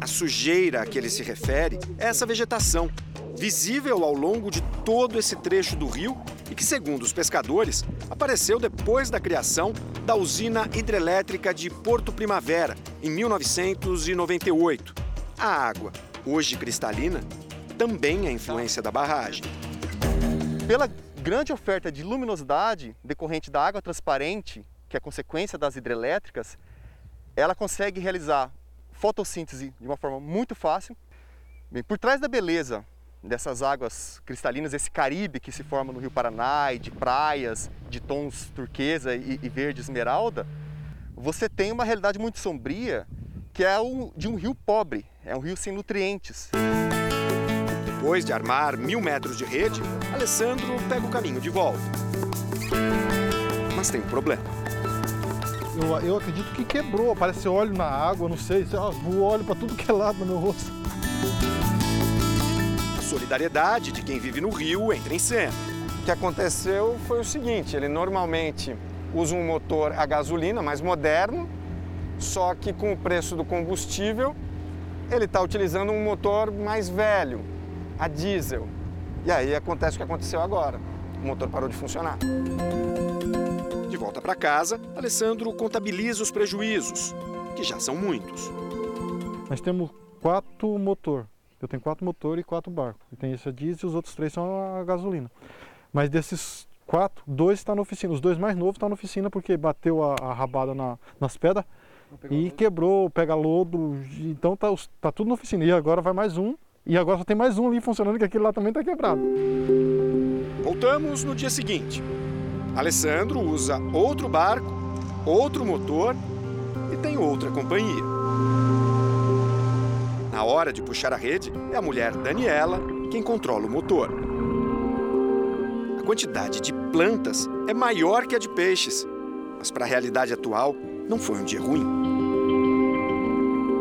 A sujeira a que ele se refere é essa vegetação, visível ao longo de todo esse trecho do rio e que, segundo os pescadores, apareceu depois da criação da usina hidrelétrica de Porto Primavera, em 1998. A água, hoje cristalina, também é influência da barragem. Pela grande oferta de luminosidade decorrente da água transparente, que é consequência das hidrelétricas, ela consegue realizar fotossíntese de uma forma muito fácil. Bem, por trás da beleza dessas águas cristalinas, esse Caribe que se forma no Rio Paraná e de praias de tons turquesa e, e verde esmeralda, você tem uma realidade muito sombria que é o de um rio pobre, é um rio sem nutrientes. Depois de armar mil metros de rede, Alessandro pega o caminho de volta. mas tem um problema. Eu, eu acredito que quebrou, aparece óleo na água, não sei, o óleo para tudo que é lado no meu rosto. A solidariedade de quem vive no Rio entra em cena. O que aconteceu foi o seguinte, ele normalmente usa um motor a gasolina mais moderno, só que com o preço do combustível, ele está utilizando um motor mais velho, a diesel. E aí acontece o que aconteceu agora. O motor parou de funcionar. De volta para casa, Alessandro contabiliza os prejuízos, que já são muitos. Nós temos quatro motor. Eu tenho quatro motores e quatro barcos. Tem esse a diesel e os outros três são a gasolina. Mas desses quatro, dois estão tá na oficina. Os dois mais novos estão tá na oficina porque bateu a, a rabada na, nas pedras e lodo. quebrou, pega lodo. Então tá, tá tudo na oficina. E agora vai mais um. E agora só tem mais um ali funcionando, que aquele lá também está quebrado. Voltamos no dia seguinte. Alessandro usa outro barco, outro motor e tem outra companhia. Na hora de puxar a rede, é a mulher Daniela quem controla o motor. A quantidade de plantas é maior que a de peixes, mas para a realidade atual, não foi um dia ruim.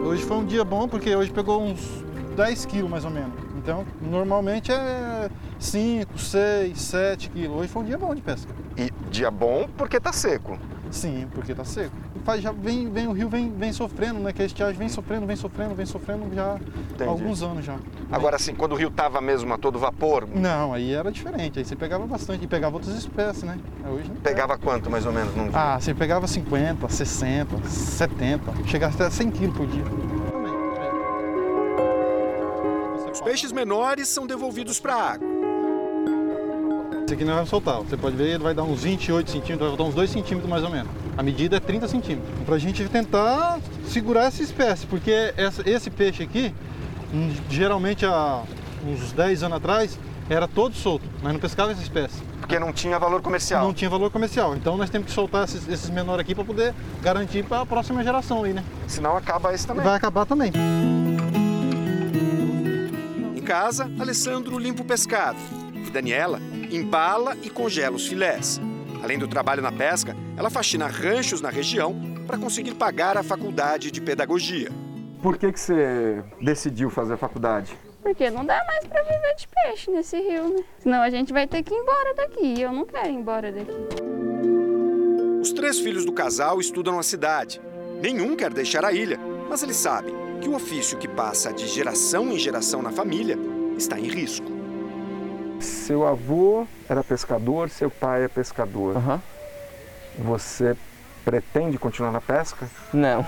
Hoje foi um dia bom porque hoje pegou uns 10 quilos mais ou menos. Então, normalmente é 5, 6, 7 quilos. Hoje foi um dia bom de pesca. E dia bom porque tá seco. Sim, porque tá seco. Faz, já vem, vem, o rio vem, vem sofrendo, né? Que a estiagem vem sofrendo, vem sofrendo, vem sofrendo já há alguns anos já. Agora, assim, quando o rio tava mesmo a todo vapor? Não, aí era diferente. Aí você pegava bastante. E pegava outras espécies, né? Hoje Pegava quanto, mais ou menos, num? Ah, você pegava 50, 60, 70. Chegava até 100 quilos por dia. Os peixes menores são devolvidos para a água. Esse aqui nós vamos soltar. Você pode ver, ele vai dar uns 28 centímetros, vai voltar uns 2 centímetros mais ou menos. A medida é 30 centímetros. Para a gente tentar segurar essa espécie, porque esse peixe aqui, hum, geralmente há uns 10 anos atrás, era todo solto, mas não pescava essa espécie. Porque não tinha valor comercial. Não tinha valor comercial. Então nós temos que soltar esses, esses menores aqui para poder garantir para a próxima geração aí, né? Senão acaba esse também. Vai acabar também casa, Alessandro limpa o pescado. E Daniela embala e congela os filés. Além do trabalho na pesca, ela faxina ranchos na região para conseguir pagar a faculdade de pedagogia. Por que, que você decidiu fazer a faculdade? Porque não dá mais para viver de peixe nesse rio, né? Senão a gente vai ter que ir embora daqui. E eu não quero ir embora daqui. Os três filhos do casal estudam na cidade. Nenhum quer deixar a ilha, mas eles sabem que o ofício que passa de geração em geração na família está em risco. Seu avô era pescador, seu pai é pescador. Uhum. Você pretende continuar na pesca? Não.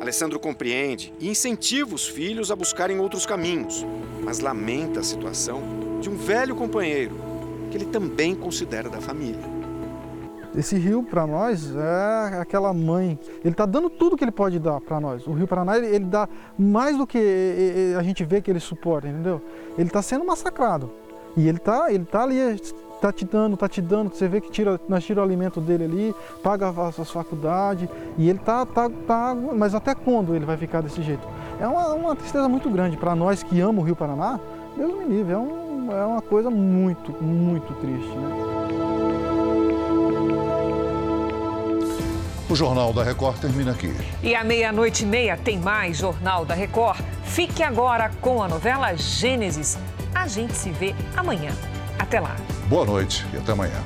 Alessandro compreende e incentiva os filhos a buscarem outros caminhos, mas lamenta a situação de um velho companheiro que ele também considera da família. Esse rio para nós é aquela mãe. Ele está dando tudo que ele pode dar para nós. O Rio Paraná ele, ele, dá mais do que a gente vê que ele suporta, entendeu? Ele está sendo massacrado e ele está ele tá ali está te dando, está te dando, você vê que tira, nós tira o alimento dele ali, paga as suas faculdades, e ele tá, tá, tá, mas até quando ele vai ficar desse jeito? É uma, uma tristeza muito grande para nós que amamos o Rio Paraná, Deus me livre, é, um, é uma coisa muito, muito triste, né? O Jornal da Record termina aqui. E à meia-noite e meia tem mais Jornal da Record. Fique agora com a novela Gênesis. A gente se vê amanhã. Até lá. Boa noite e até amanhã.